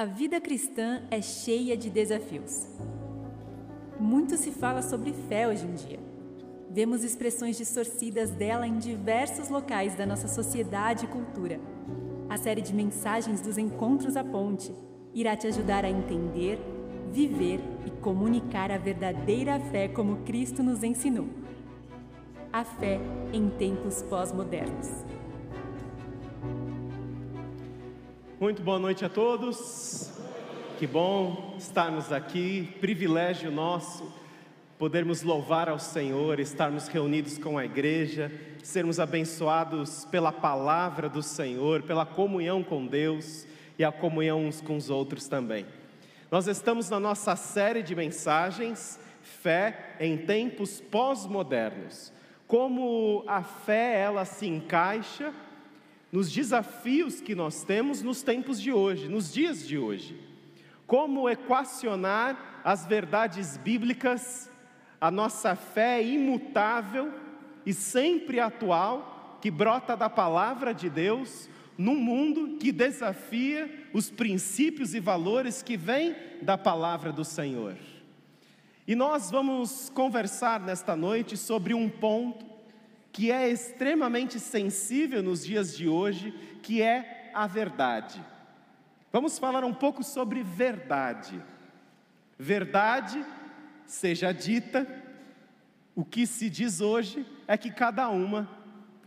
A vida cristã é cheia de desafios. Muito se fala sobre fé hoje em dia. Vemos expressões distorcidas dela em diversos locais da nossa sociedade e cultura. A série de mensagens dos Encontros à Ponte irá te ajudar a entender, viver e comunicar a verdadeira fé como Cristo nos ensinou. A fé em tempos pós-modernos. Muito boa noite a todos. Que bom estarmos aqui, privilégio nosso podermos louvar ao Senhor, estarmos reunidos com a igreja, sermos abençoados pela palavra do Senhor, pela comunhão com Deus e a comunhão uns com os outros também. Nós estamos na nossa série de mensagens Fé em tempos pós-modernos. Como a fé ela se encaixa nos desafios que nós temos nos tempos de hoje, nos dias de hoje. Como equacionar as verdades bíblicas, a nossa fé imutável e sempre atual, que brota da palavra de Deus, num mundo que desafia os princípios e valores que vêm da palavra do Senhor. E nós vamos conversar nesta noite sobre um ponto que é extremamente sensível nos dias de hoje, que é a verdade. Vamos falar um pouco sobre verdade. Verdade seja dita, o que se diz hoje é que cada uma,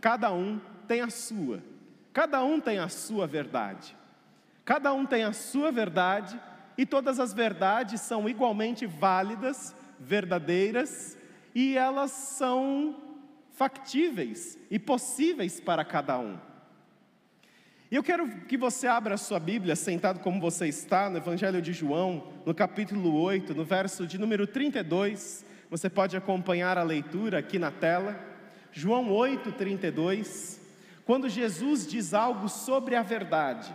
cada um tem a sua. Cada um tem a sua verdade. Cada um tem a sua verdade e todas as verdades são igualmente válidas, verdadeiras e elas são factíveis e possíveis para cada um. E eu quero que você abra a sua Bíblia, sentado como você está, no Evangelho de João, no capítulo 8, no verso de número 32. Você pode acompanhar a leitura aqui na tela. João 8, 32. Quando Jesus diz algo sobre a verdade.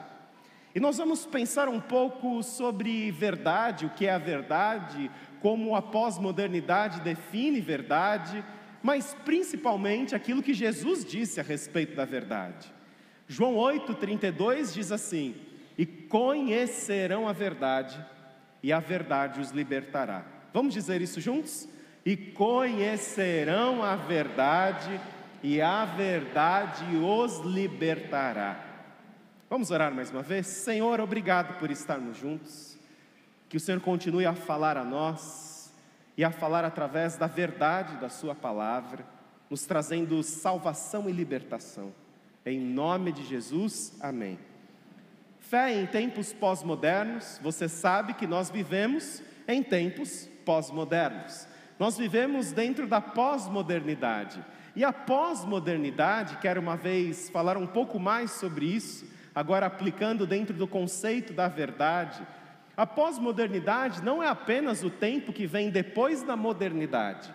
E nós vamos pensar um pouco sobre verdade, o que é a verdade, como a pós-modernidade define verdade mas principalmente aquilo que Jesus disse a respeito da verdade. João 8,32 diz assim: E conhecerão a verdade, e a verdade os libertará. Vamos dizer isso juntos? E conhecerão a verdade, e a verdade os libertará. Vamos orar mais uma vez? Senhor, obrigado por estarmos juntos. Que o Senhor continue a falar a nós e a falar através da verdade da Sua palavra, nos trazendo salvação e libertação. Em nome de Jesus, amém. Fé em tempos pós-modernos, você sabe que nós vivemos em tempos pós-modernos. Nós vivemos dentro da pós-modernidade. E a pós-modernidade, quero uma vez falar um pouco mais sobre isso, agora aplicando dentro do conceito da verdade a pós-modernidade não é apenas o tempo que vem depois da modernidade.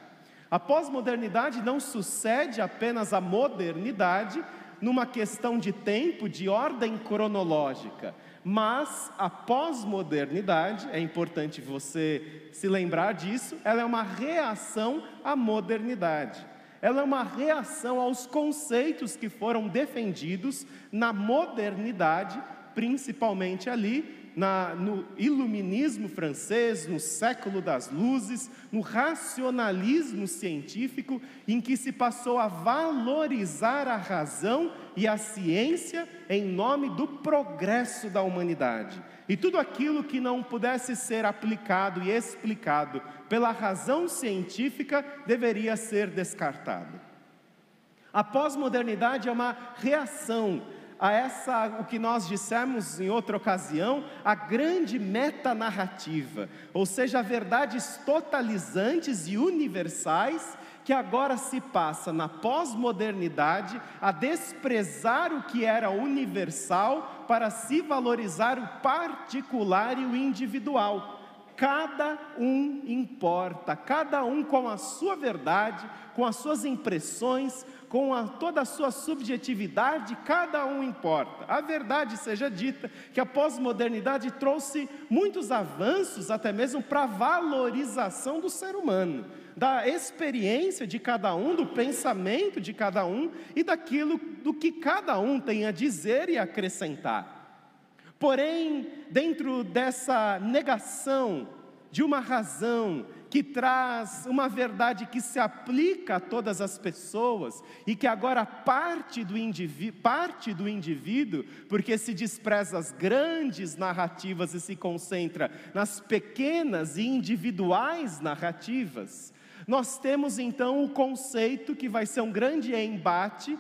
A pós-modernidade não sucede apenas à modernidade numa questão de tempo, de ordem cronológica, mas a pós-modernidade, é importante você se lembrar disso, ela é uma reação à modernidade. Ela é uma reação aos conceitos que foram defendidos na modernidade, principalmente ali na, no iluminismo francês, no século das luzes, no racionalismo científico, em que se passou a valorizar a razão e a ciência em nome do progresso da humanidade. E tudo aquilo que não pudesse ser aplicado e explicado pela razão científica deveria ser descartado. A pós-modernidade é uma reação a essa, o que nós dissemos em outra ocasião, a grande metanarrativa, ou seja, verdades totalizantes e universais que agora se passa na pós-modernidade a desprezar o que era universal para se valorizar o particular e o individual. Cada um importa, cada um com a sua verdade, com as suas impressões, com a, toda a sua subjetividade, cada um importa. A verdade seja dita que a pós-modernidade trouxe muitos avanços, até mesmo para a valorização do ser humano, da experiência de cada um, do pensamento de cada um e daquilo do que cada um tem a dizer e acrescentar. Porém, dentro dessa negação de uma razão que traz uma verdade que se aplica a todas as pessoas e que agora parte do, indivíduo, parte do indivíduo, porque se despreza as grandes narrativas e se concentra nas pequenas e individuais narrativas. Nós temos então o conceito que vai ser um grande embate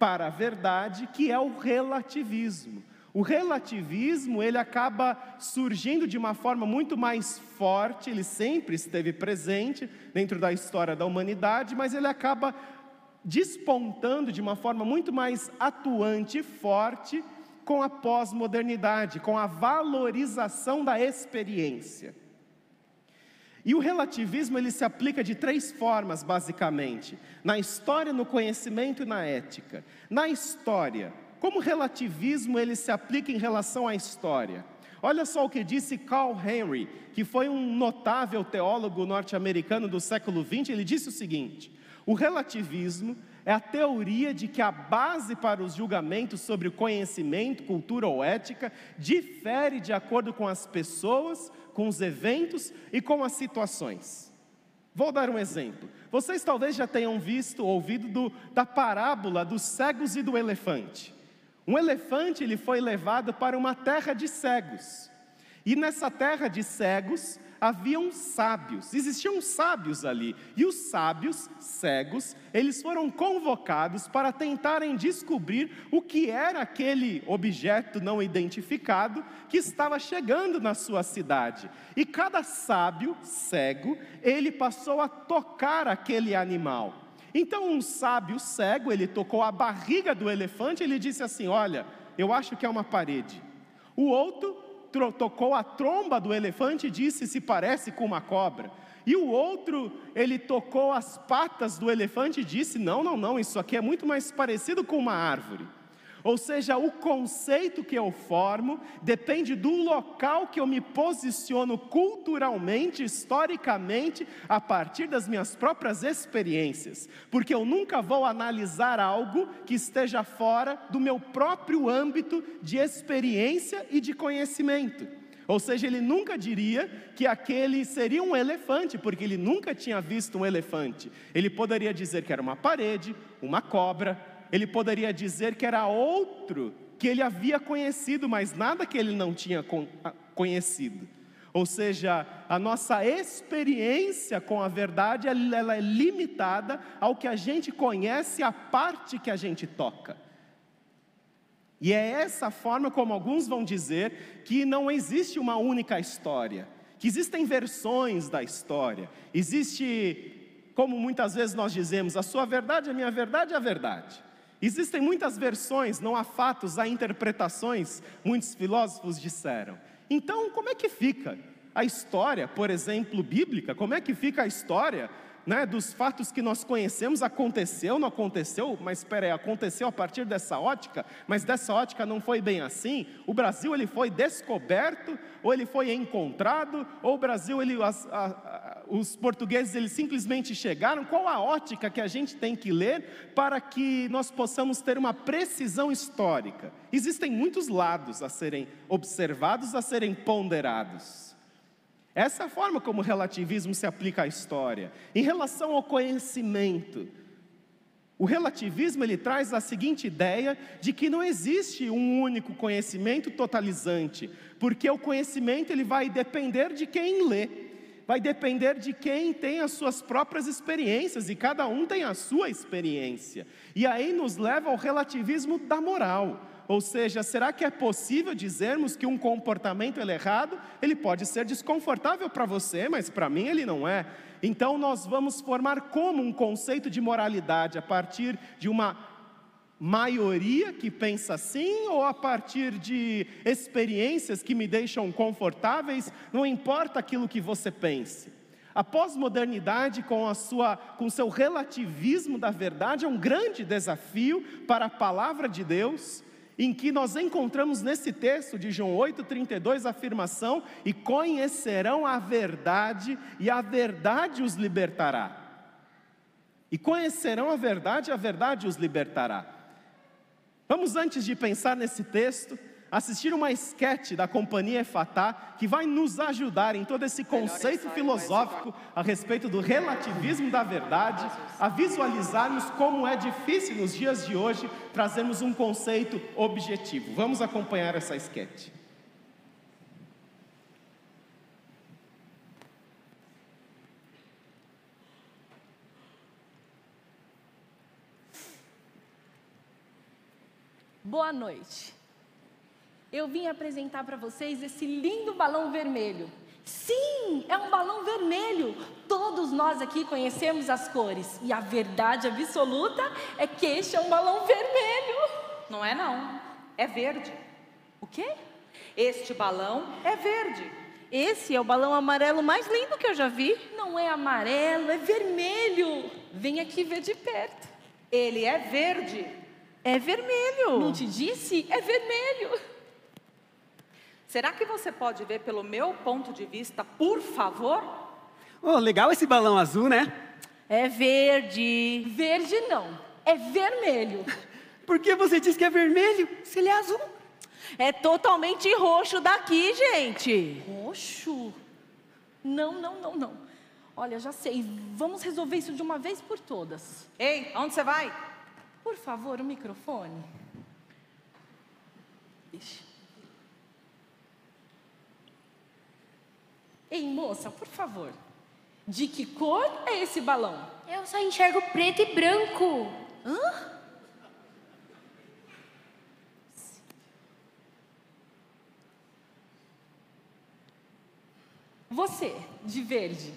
para a verdade, que é o relativismo. O relativismo, ele acaba surgindo de uma forma muito mais forte, ele sempre esteve presente dentro da história da humanidade, mas ele acaba despontando de uma forma muito mais atuante e forte com a pós-modernidade, com a valorização da experiência. E o relativismo ele se aplica de três formas, basicamente: na história, no conhecimento e na ética. Na história, como o relativismo ele se aplica em relação à história? Olha só o que disse Carl Henry, que foi um notável teólogo norte-americano do século XX. Ele disse o seguinte: o relativismo é a teoria de que a base para os julgamentos sobre conhecimento, cultura ou ética difere de acordo com as pessoas, com os eventos e com as situações. Vou dar um exemplo. Vocês talvez já tenham visto, ouvido do, da parábola dos cegos e do elefante. Um elefante ele foi levado para uma terra de cegos. E nessa terra de cegos haviam sábios, existiam sábios ali. E os sábios, cegos, eles foram convocados para tentarem descobrir o que era aquele objeto não identificado que estava chegando na sua cidade. E cada sábio, cego, ele passou a tocar aquele animal. Então um sábio cego, ele tocou a barriga do elefante, ele disse assim: "Olha, eu acho que é uma parede". O outro tocou a tromba do elefante e disse: "Se parece com uma cobra". E o outro, ele tocou as patas do elefante e disse: "Não, não, não, isso aqui é muito mais parecido com uma árvore". Ou seja, o conceito que eu formo depende do local que eu me posiciono culturalmente, historicamente, a partir das minhas próprias experiências. Porque eu nunca vou analisar algo que esteja fora do meu próprio âmbito de experiência e de conhecimento. Ou seja, ele nunca diria que aquele seria um elefante, porque ele nunca tinha visto um elefante. Ele poderia dizer que era uma parede, uma cobra, ele poderia dizer que era outro que ele havia conhecido, mas nada que ele não tinha conhecido. Ou seja, a nossa experiência com a verdade ela é limitada ao que a gente conhece, a parte que a gente toca. E é essa forma como alguns vão dizer que não existe uma única história, que existem versões da história. Existe, como muitas vezes nós dizemos, a sua verdade, a minha verdade a verdade. Existem muitas versões, não há fatos, há interpretações, muitos filósofos disseram. Então, como é que fica a história, por exemplo, bíblica? Como é que fica a história né, dos fatos que nós conhecemos, aconteceu, não aconteceu, mas espera aí, aconteceu a partir dessa ótica, mas dessa ótica não foi bem assim. O Brasil ele foi descoberto, ou ele foi encontrado, ou o Brasil, ele, as, a, a, os portugueses eles simplesmente chegaram. Qual a ótica que a gente tem que ler para que nós possamos ter uma precisão histórica? Existem muitos lados a serem observados, a serem ponderados. Essa é a forma como o relativismo se aplica à história. Em relação ao conhecimento, o relativismo ele traz a seguinte ideia de que não existe um único conhecimento totalizante, porque o conhecimento ele vai depender de quem lê, vai depender de quem tem as suas próprias experiências e cada um tem a sua experiência. E aí nos leva ao relativismo da moral. Ou seja, será que é possível dizermos que um comportamento é errado? Ele pode ser desconfortável para você, mas para mim ele não é. Então nós vamos formar como um conceito de moralidade a partir de uma maioria que pensa assim ou a partir de experiências que me deixam confortáveis, não importa aquilo que você pense. A pós-modernidade, com, a sua, com seu relativismo da verdade, é um grande desafio para a palavra de Deus, em que nós encontramos nesse texto de João 8,32 a afirmação: e conhecerão a verdade, e a verdade os libertará. E conhecerão a verdade, e a verdade os libertará. Vamos, antes de pensar nesse texto, assistir uma esquete da Companhia Efatá que vai nos ajudar em todo esse conceito filosófico a respeito do relativismo da verdade, a visualizarmos como é difícil nos dias de hoje trazermos um conceito objetivo. Vamos acompanhar essa esquete. Boa noite. Eu vim apresentar para vocês esse lindo balão vermelho. Sim, é um balão vermelho. Todos nós aqui conhecemos as cores. E a verdade absoluta é que este é um balão vermelho. Não é não, é verde. O quê? Este balão é verde. Esse é o balão amarelo mais lindo que eu já vi. Não é amarelo, é vermelho. Vem aqui ver de perto. Ele é verde. É vermelho. Não te disse? É vermelho. Será que você pode ver pelo meu ponto de vista, por favor? Oh, legal esse balão azul, né? É verde. Verde não, é vermelho. Por que você diz que é vermelho se ele é azul? É totalmente roxo daqui, gente. Roxo? Não, não, não, não. Olha, já sei. Vamos resolver isso de uma vez por todas. Ei, aonde você vai? Por favor, o microfone. Ixi. Ei, moça, por favor. De que cor é esse balão? Eu só enxergo preto e branco. Hã? Você, de verde.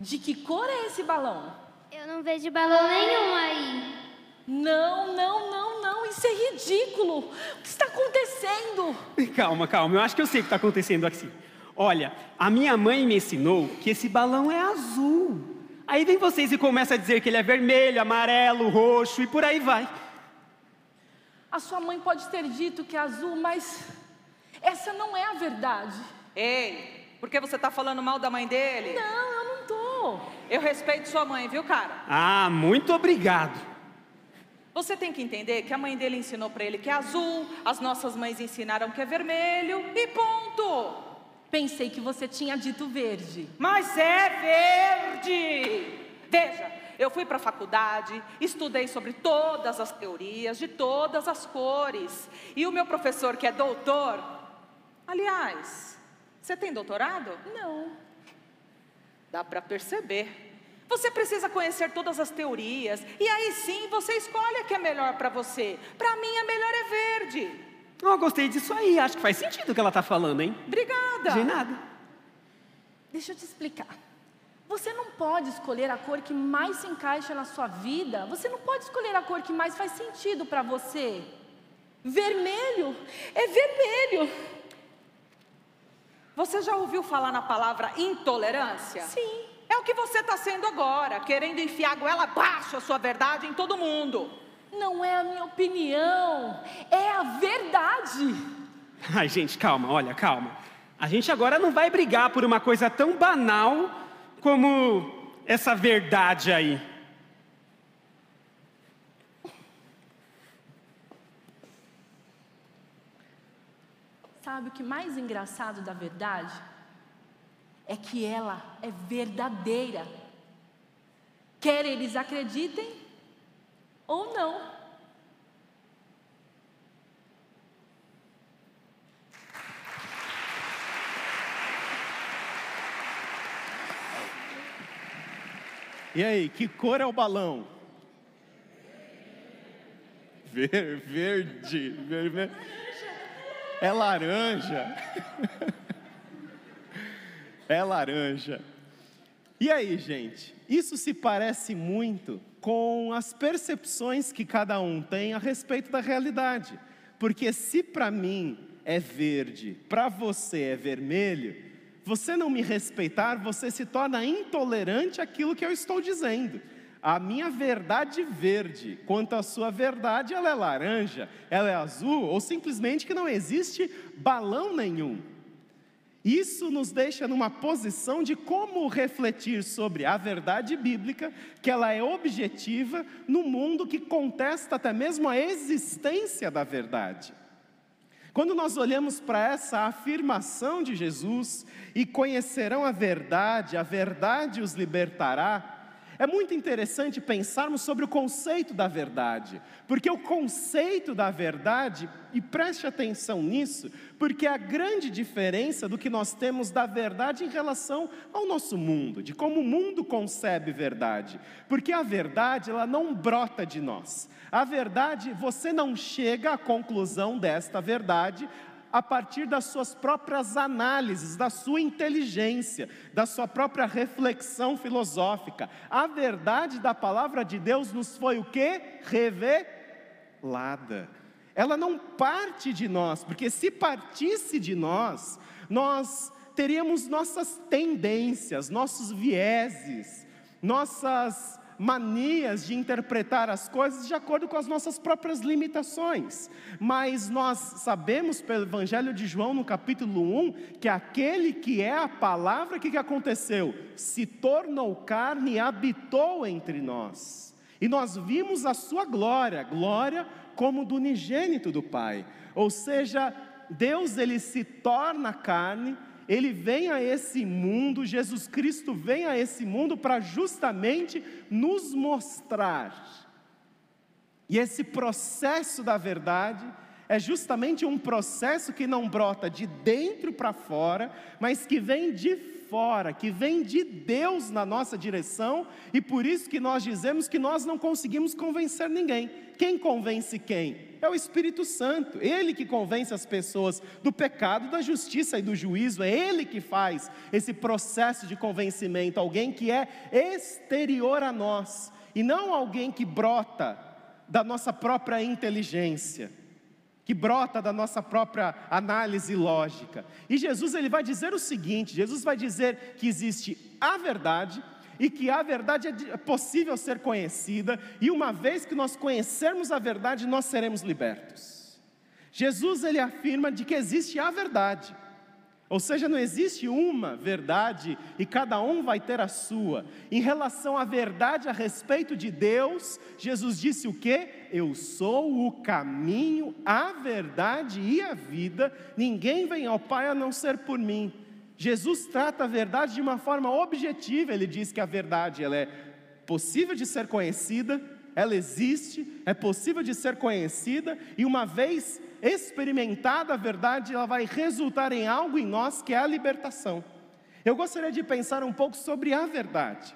De que cor é esse balão? Eu não vejo balão nenhum aí. Não, não, não, não, isso é ridículo. O que está acontecendo? Calma, calma, eu acho que eu sei o que está acontecendo aqui. Olha, a minha mãe me ensinou que esse balão é azul. Aí vem vocês e começa a dizer que ele é vermelho, amarelo, roxo e por aí vai. A sua mãe pode ter dito que é azul, mas essa não é a verdade. Ei, por que você está falando mal da mãe dele? Não, eu não tô. Eu respeito sua mãe, viu, cara? Ah, muito obrigado. Você tem que entender que a mãe dele ensinou para ele que é azul, as nossas mães ensinaram que é vermelho e ponto. Pensei que você tinha dito verde. Mas é verde. Veja, eu fui para a faculdade, estudei sobre todas as teorias de todas as cores. E o meu professor, que é doutor, aliás, você tem doutorado? Não. Dá para perceber. Você precisa conhecer todas as teorias e aí sim você escolhe a que é melhor para você. Para mim a melhor é verde. Oh, gostei disso aí. Acho que faz sentido o que ela está falando, hein? Obrigada. De nada. Deixa eu te explicar. Você não pode escolher a cor que mais se encaixa na sua vida. Você não pode escolher a cor que mais faz sentido para você. Vermelho é vermelho. Você já ouviu falar na palavra intolerância? Sim. É o que você está sendo agora, querendo enfiar a goela abaixo a sua verdade em todo mundo. Não é a minha opinião, é a verdade. Ai, gente, calma, olha, calma. A gente agora não vai brigar por uma coisa tão banal como essa verdade aí. Sabe o que mais engraçado da verdade? É que ela é verdadeira. Quer eles acreditem ou não. E aí, que cor é o balão? Ver, verde, vermelho. É laranja. é laranja. E aí, gente? Isso se parece muito com as percepções que cada um tem a respeito da realidade. Porque se para mim é verde, para você é vermelho, você não me respeitar, você se torna intolerante àquilo que eu estou dizendo a minha verdade verde, quanto à sua verdade, ela é laranja, ela é azul, ou simplesmente que não existe balão nenhum. Isso nos deixa numa posição de como refletir sobre a verdade bíblica, que ela é objetiva, no mundo que contesta até mesmo a existência da verdade. Quando nós olhamos para essa afirmação de Jesus e conhecerão a verdade, a verdade os libertará, é muito interessante pensarmos sobre o conceito da verdade, porque o conceito da verdade, e preste atenção nisso, porque a grande diferença do que nós temos da verdade em relação ao nosso mundo, de como o mundo concebe verdade, porque a verdade ela não brota de nós. A verdade, você não chega à conclusão desta verdade a partir das suas próprias análises, da sua inteligência, da sua própria reflexão filosófica. A verdade da palavra de Deus nos foi o que? Revelada. Ela não parte de nós, porque se partisse de nós, nós teríamos nossas tendências, nossos vieses, nossas manias de interpretar as coisas de acordo com as nossas próprias limitações. Mas nós sabemos pelo Evangelho de João, no capítulo 1, que aquele que é a palavra, o que, que aconteceu? Se tornou carne e habitou entre nós. E nós vimos a sua glória, glória como do unigênito do Pai. Ou seja, Deus ele se torna carne ele vem a esse mundo, Jesus Cristo vem a esse mundo para justamente nos mostrar. E esse processo da verdade é justamente um processo que não brota de dentro para fora, mas que vem de fora, que vem de Deus na nossa direção, e por isso que nós dizemos que nós não conseguimos convencer ninguém. Quem convence quem? é o Espírito Santo, ele que convence as pessoas do pecado, da justiça e do juízo, é ele que faz esse processo de convencimento, alguém que é exterior a nós, e não alguém que brota da nossa própria inteligência, que brota da nossa própria análise lógica. E Jesus ele vai dizer o seguinte: Jesus vai dizer que existe a verdade e que a verdade é possível ser conhecida, e uma vez que nós conhecermos a verdade, nós seremos libertos. Jesus ele afirma de que existe a verdade. Ou seja, não existe uma verdade e cada um vai ter a sua. Em relação à verdade a respeito de Deus, Jesus disse o que? Eu sou o caminho, a verdade e a vida. Ninguém vem ao Pai a não ser por mim. Jesus trata a verdade de uma forma objetiva. Ele diz que a verdade ela é possível de ser conhecida, ela existe, é possível de ser conhecida e uma vez experimentada a verdade, ela vai resultar em algo em nós que é a libertação. Eu gostaria de pensar um pouco sobre a verdade,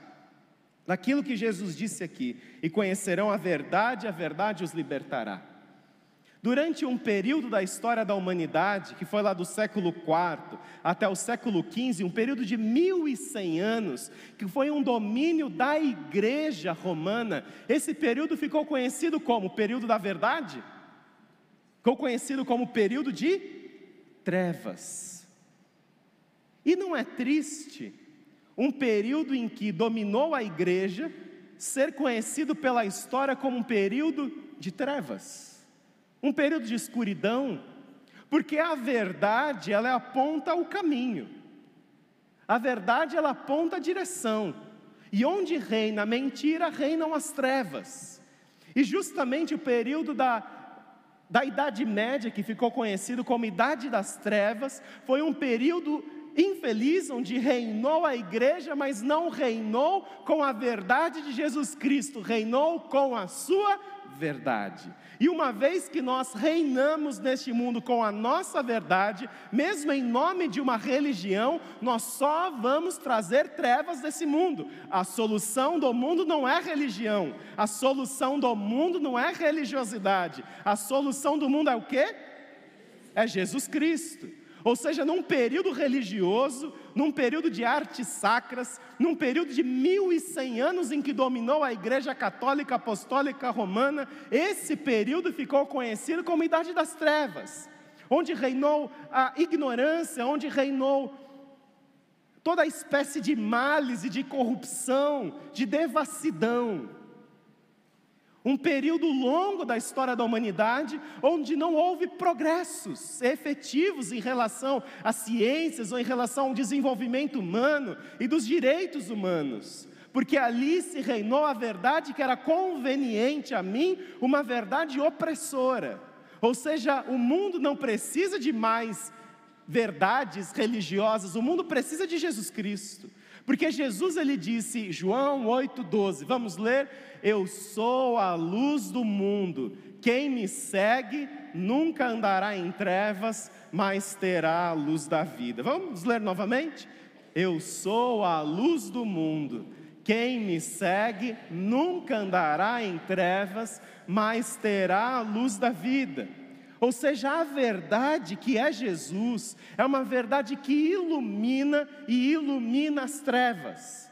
daquilo que Jesus disse aqui: e conhecerão a verdade, a verdade os libertará. Durante um período da história da humanidade, que foi lá do século IV até o século XV, um período de 1100 anos, que foi um domínio da igreja romana, esse período ficou conhecido como período da verdade? Ficou conhecido como período de trevas. E não é triste um período em que dominou a igreja ser conhecido pela história como um período de trevas? um período de escuridão, porque a verdade ela aponta o caminho, a verdade ela aponta a direção, e onde reina a mentira, reinam as trevas, e justamente o período da, da Idade Média, que ficou conhecido como Idade das Trevas, foi um período infeliz onde reinou a igreja, mas não reinou com a verdade de Jesus Cristo, reinou com a sua verdade. E uma vez que nós reinamos neste mundo com a nossa verdade, mesmo em nome de uma religião, nós só vamos trazer trevas desse mundo. A solução do mundo não é religião, a solução do mundo não é religiosidade, a solução do mundo é o que? É Jesus Cristo. Ou seja, num período religioso, num período de artes sacras, num período de 1100 anos em que dominou a Igreja Católica Apostólica Romana, esse período ficou conhecido como Idade das Trevas, onde reinou a ignorância, onde reinou toda espécie de males e de corrupção, de devassidão um período longo da história da humanidade onde não houve progressos efetivos em relação às ciências ou em relação ao desenvolvimento humano e dos direitos humanos. Porque ali se reinou a verdade que era conveniente a mim, uma verdade opressora. Ou seja, o mundo não precisa de mais verdades religiosas, o mundo precisa de Jesus Cristo. Porque Jesus ele disse, João 8:12, vamos ler: Eu sou a luz do mundo. Quem me segue nunca andará em trevas, mas terá a luz da vida. Vamos ler novamente? Eu sou a luz do mundo. Quem me segue nunca andará em trevas, mas terá a luz da vida. Ou seja, a verdade que é Jesus é uma verdade que ilumina e ilumina as trevas.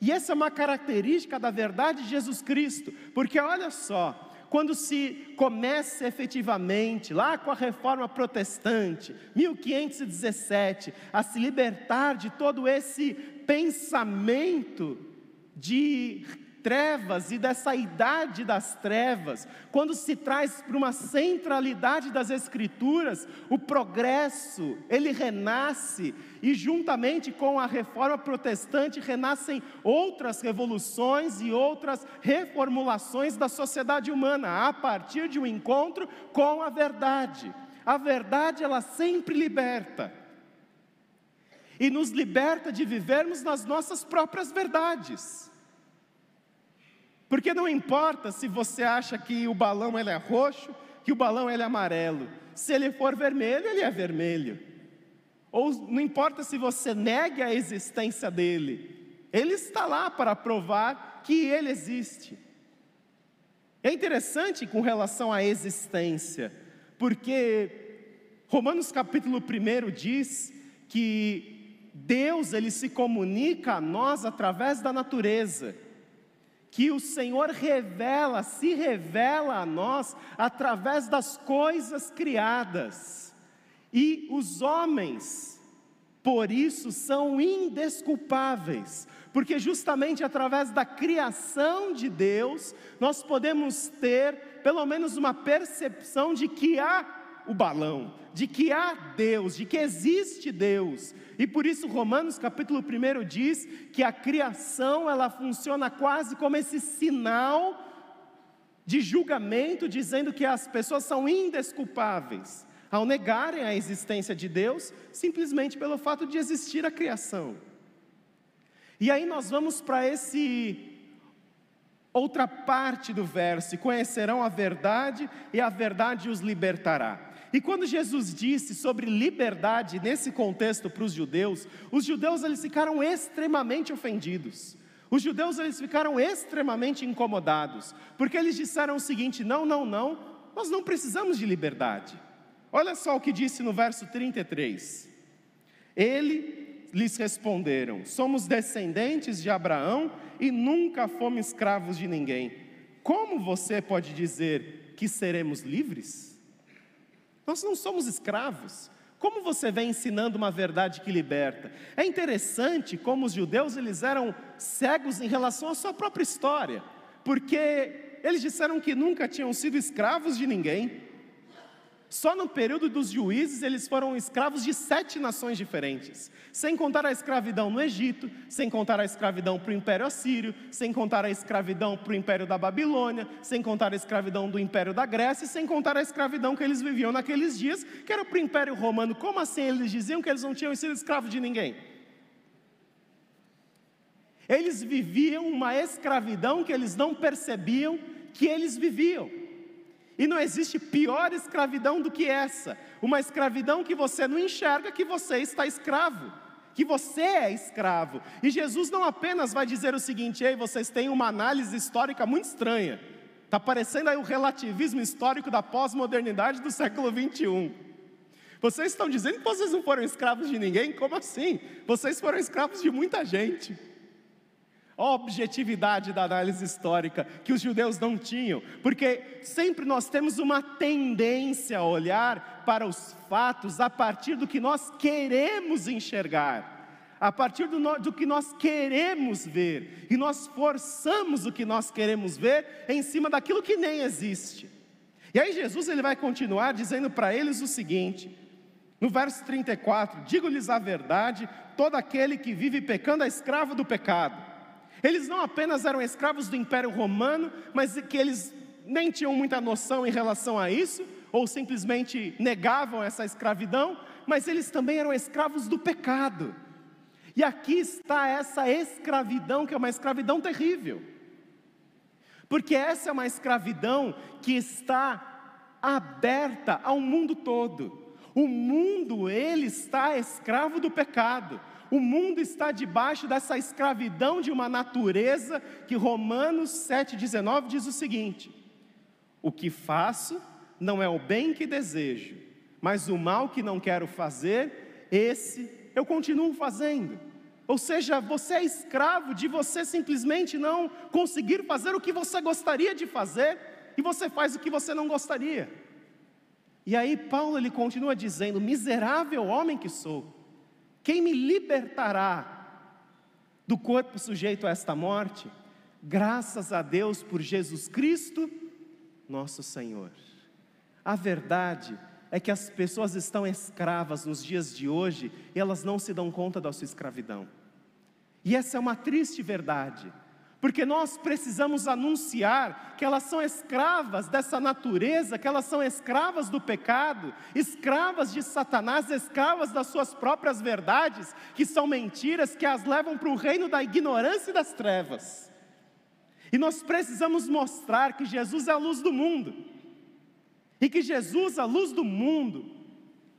E essa é uma característica da verdade de Jesus Cristo, porque olha só, quando se começa efetivamente, lá com a reforma protestante, 1517, a se libertar de todo esse pensamento de trevas e dessa idade das trevas, quando se traz para uma centralidade das Escrituras, o progresso, ele renasce, e juntamente com a reforma protestante, renascem outras revoluções e outras reformulações da sociedade humana, a partir de um encontro com a verdade. A verdade, ela sempre liberta. E nos liberta de vivermos nas nossas próprias verdades. Porque não importa se você acha que o balão ele é roxo, que o balão ele é amarelo. Se ele for vermelho, ele é vermelho. Ou não importa se você nega a existência dele. Ele está lá para provar que ele existe. É interessante com relação à existência, porque Romanos capítulo 1 diz que Deus ele se comunica a nós através da natureza que o Senhor revela, se revela a nós através das coisas criadas. E os homens, por isso, são indesculpáveis, porque justamente através da criação de Deus, nós podemos ter pelo menos uma percepção de que há o balão, de que há Deus, de que existe Deus. E por isso Romanos capítulo 1 diz que a criação ela funciona quase como esse sinal de julgamento, dizendo que as pessoas são indesculpáveis ao negarem a existência de Deus, simplesmente pelo fato de existir a criação. E aí nós vamos para esse outra parte do verso: conhecerão a verdade e a verdade os libertará. E quando Jesus disse sobre liberdade nesse contexto para os judeus, os judeus eles ficaram extremamente ofendidos. Os judeus eles ficaram extremamente incomodados, porque eles disseram o seguinte: não, não, não, nós não precisamos de liberdade. Olha só o que disse no verso 33. Ele lhes responderam: Somos descendentes de Abraão e nunca fomos escravos de ninguém. Como você pode dizer que seremos livres? Nós não somos escravos. Como você vem ensinando uma verdade que liberta? É interessante como os judeus eles eram cegos em relação à sua própria história, porque eles disseram que nunca tinham sido escravos de ninguém. Só no período dos juízes eles foram escravos de sete nações diferentes, sem contar a escravidão no Egito, sem contar a escravidão para o Império Assírio, sem contar a escravidão para o Império da Babilônia, sem contar a escravidão do Império da Grécia, sem contar a escravidão que eles viviam naqueles dias, que era para o Império Romano. Como assim eles diziam que eles não tinham sido escravos de ninguém? Eles viviam uma escravidão que eles não percebiam que eles viviam. E não existe pior escravidão do que essa. Uma escravidão que você não enxerga que você está escravo, que você é escravo. E Jesus não apenas vai dizer o seguinte: ei, vocês têm uma análise histórica muito estranha. Está parecendo aí o relativismo histórico da pós-modernidade do século 21. Vocês estão dizendo que vocês não foram escravos de ninguém? Como assim? Vocês foram escravos de muita gente objetividade da análise histórica que os judeus não tinham, porque sempre nós temos uma tendência a olhar para os fatos a partir do que nós queremos enxergar. A partir do, no, do que nós queremos ver, e nós forçamos o que nós queremos ver em cima daquilo que nem existe. E aí Jesus ele vai continuar dizendo para eles o seguinte: no verso 34, digo-lhes a verdade, todo aquele que vive pecando é escravo do pecado. Eles não apenas eram escravos do Império Romano, mas que eles nem tinham muita noção em relação a isso. ou simplesmente negavam essa escravidão, mas eles também eram escravos do pecado. E aqui está essa escravidão, que é uma escravidão terrível. Porque essa é uma escravidão que está aberta ao mundo todo. O mundo, ele está escravo do pecado. O mundo está debaixo dessa escravidão de uma natureza que Romanos 7,19 diz o seguinte: O que faço não é o bem que desejo, mas o mal que não quero fazer, esse eu continuo fazendo. Ou seja, você é escravo de você simplesmente não conseguir fazer o que você gostaria de fazer e você faz o que você não gostaria. E aí Paulo ele continua dizendo: miserável homem que sou. Quem me libertará do corpo sujeito a esta morte? Graças a Deus por Jesus Cristo, nosso Senhor. A verdade é que as pessoas estão escravas nos dias de hoje e elas não se dão conta da sua escravidão. E essa é uma triste verdade porque nós precisamos anunciar que elas são escravas dessa natureza, que elas são escravas do pecado, escravas de Satanás, escravas das suas próprias verdades, que são mentiras que as levam para o reino da ignorância e das trevas. E nós precisamos mostrar que Jesus é a luz do mundo, e que Jesus, a luz do mundo,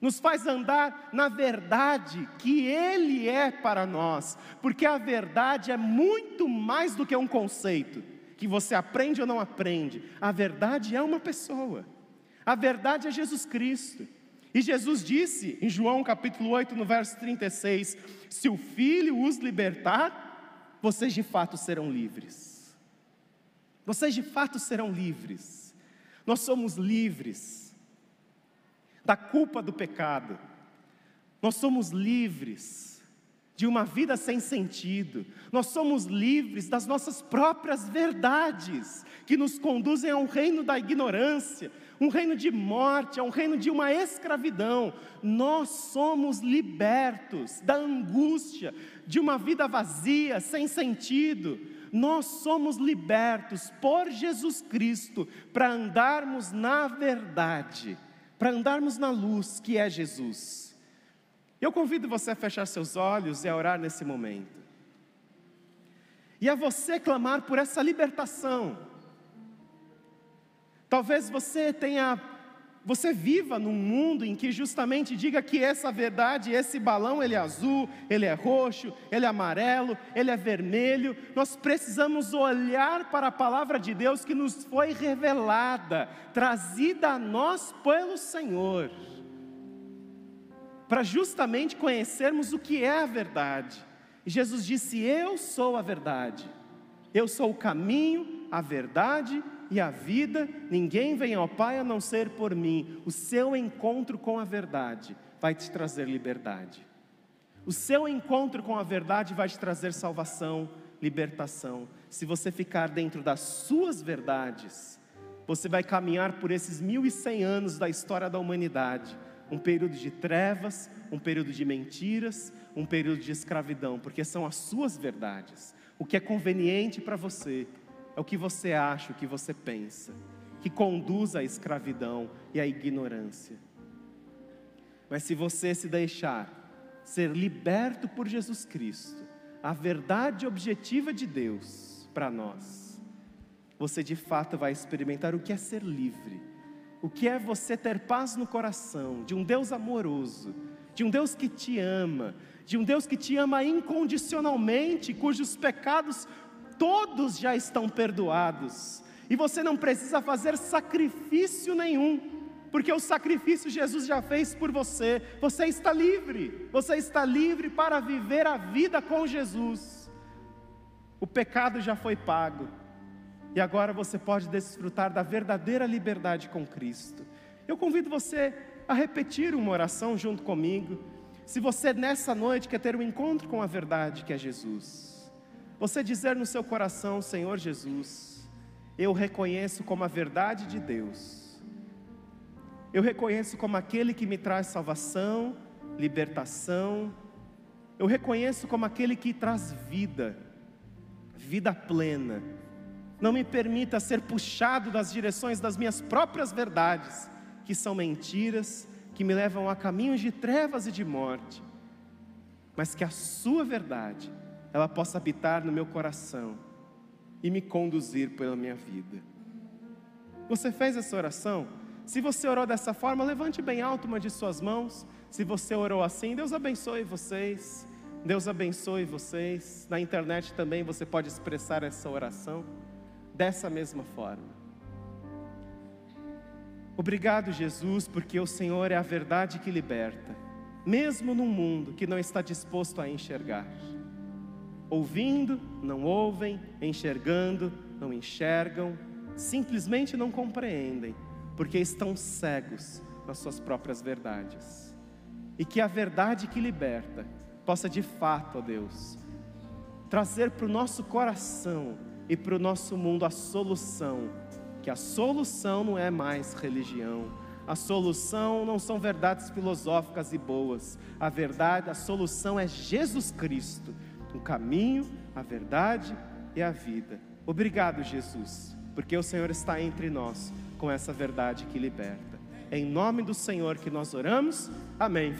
nos faz andar na verdade que Ele é para nós, porque a verdade é muito mais do que um conceito que você aprende ou não aprende, a verdade é uma pessoa, a verdade é Jesus Cristo. E Jesus disse em João capítulo 8, no verso 36: Se o Filho os libertar, vocês de fato serão livres. Vocês de fato serão livres. Nós somos livres da culpa do pecado. Nós somos livres de uma vida sem sentido, nós somos livres das nossas próprias verdades, que nos conduzem a um reino da ignorância, um reino de morte, a um reino de uma escravidão. Nós somos libertos da angústia, de uma vida vazia, sem sentido. Nós somos libertos por Jesus Cristo para andarmos na verdade para andarmos na luz que é Jesus. Eu convido você a fechar seus olhos e a orar nesse momento. E a você clamar por essa libertação. Talvez você tenha você viva num mundo em que justamente diga que essa verdade, esse balão, ele é azul, ele é roxo, ele é amarelo, ele é vermelho. Nós precisamos olhar para a palavra de Deus que nos foi revelada, trazida a nós pelo Senhor, para justamente conhecermos o que é a verdade. Jesus disse: Eu sou a verdade, eu sou o caminho, a verdade e a vida, ninguém vem ao Pai a não ser por mim. O seu encontro com a verdade vai te trazer liberdade. O seu encontro com a verdade vai te trazer salvação, libertação. Se você ficar dentro das suas verdades, você vai caminhar por esses mil e cem anos da história da humanidade um período de trevas, um período de mentiras, um período de escravidão, porque são as suas verdades. O que é conveniente para você, é o que você acha, o que você pensa, que conduz à escravidão e à ignorância. Mas se você se deixar ser liberto por Jesus Cristo, a verdade objetiva de Deus para nós, você de fato vai experimentar o que é ser livre, o que é você ter paz no coração de um Deus amoroso, de um Deus que te ama, de um Deus que te ama incondicionalmente, cujos pecados todos já estão perdoados, e você não precisa fazer sacrifício nenhum, porque o sacrifício Jesus já fez por você, você está livre, você está livre para viver a vida com Jesus. O pecado já foi pago, e agora você pode desfrutar da verdadeira liberdade com Cristo. Eu convido você a repetir uma oração junto comigo, se você nessa noite quer ter um encontro com a verdade que é Jesus. Você dizer no seu coração, Senhor Jesus, eu reconheço como a verdade de Deus, eu reconheço como aquele que me traz salvação, libertação, eu reconheço como aquele que traz vida, vida plena. Não me permita ser puxado das direções das minhas próprias verdades, que são mentiras, que me levam a caminhos de trevas e de morte, mas que a Sua verdade, ela possa habitar no meu coração e me conduzir pela minha vida. Você fez essa oração? Se você orou dessa forma, levante bem alto uma de suas mãos. Se você orou assim, Deus abençoe vocês. Deus abençoe vocês. Na internet também você pode expressar essa oração dessa mesma forma. Obrigado, Jesus, porque o Senhor é a verdade que liberta, mesmo num mundo que não está disposto a enxergar. Ouvindo, não ouvem, enxergando, não enxergam, simplesmente não compreendem, porque estão cegos nas suas próprias verdades. E que a verdade que liberta possa de fato, ó Deus, trazer para o nosso coração e para o nosso mundo a solução, que a solução não é mais religião, a solução não são verdades filosóficas e boas, a verdade, a solução é Jesus Cristo, o caminho, a verdade e a vida. Obrigado, Jesus, porque o Senhor está entre nós com essa verdade que liberta. É em nome do Senhor que nós oramos. Amém.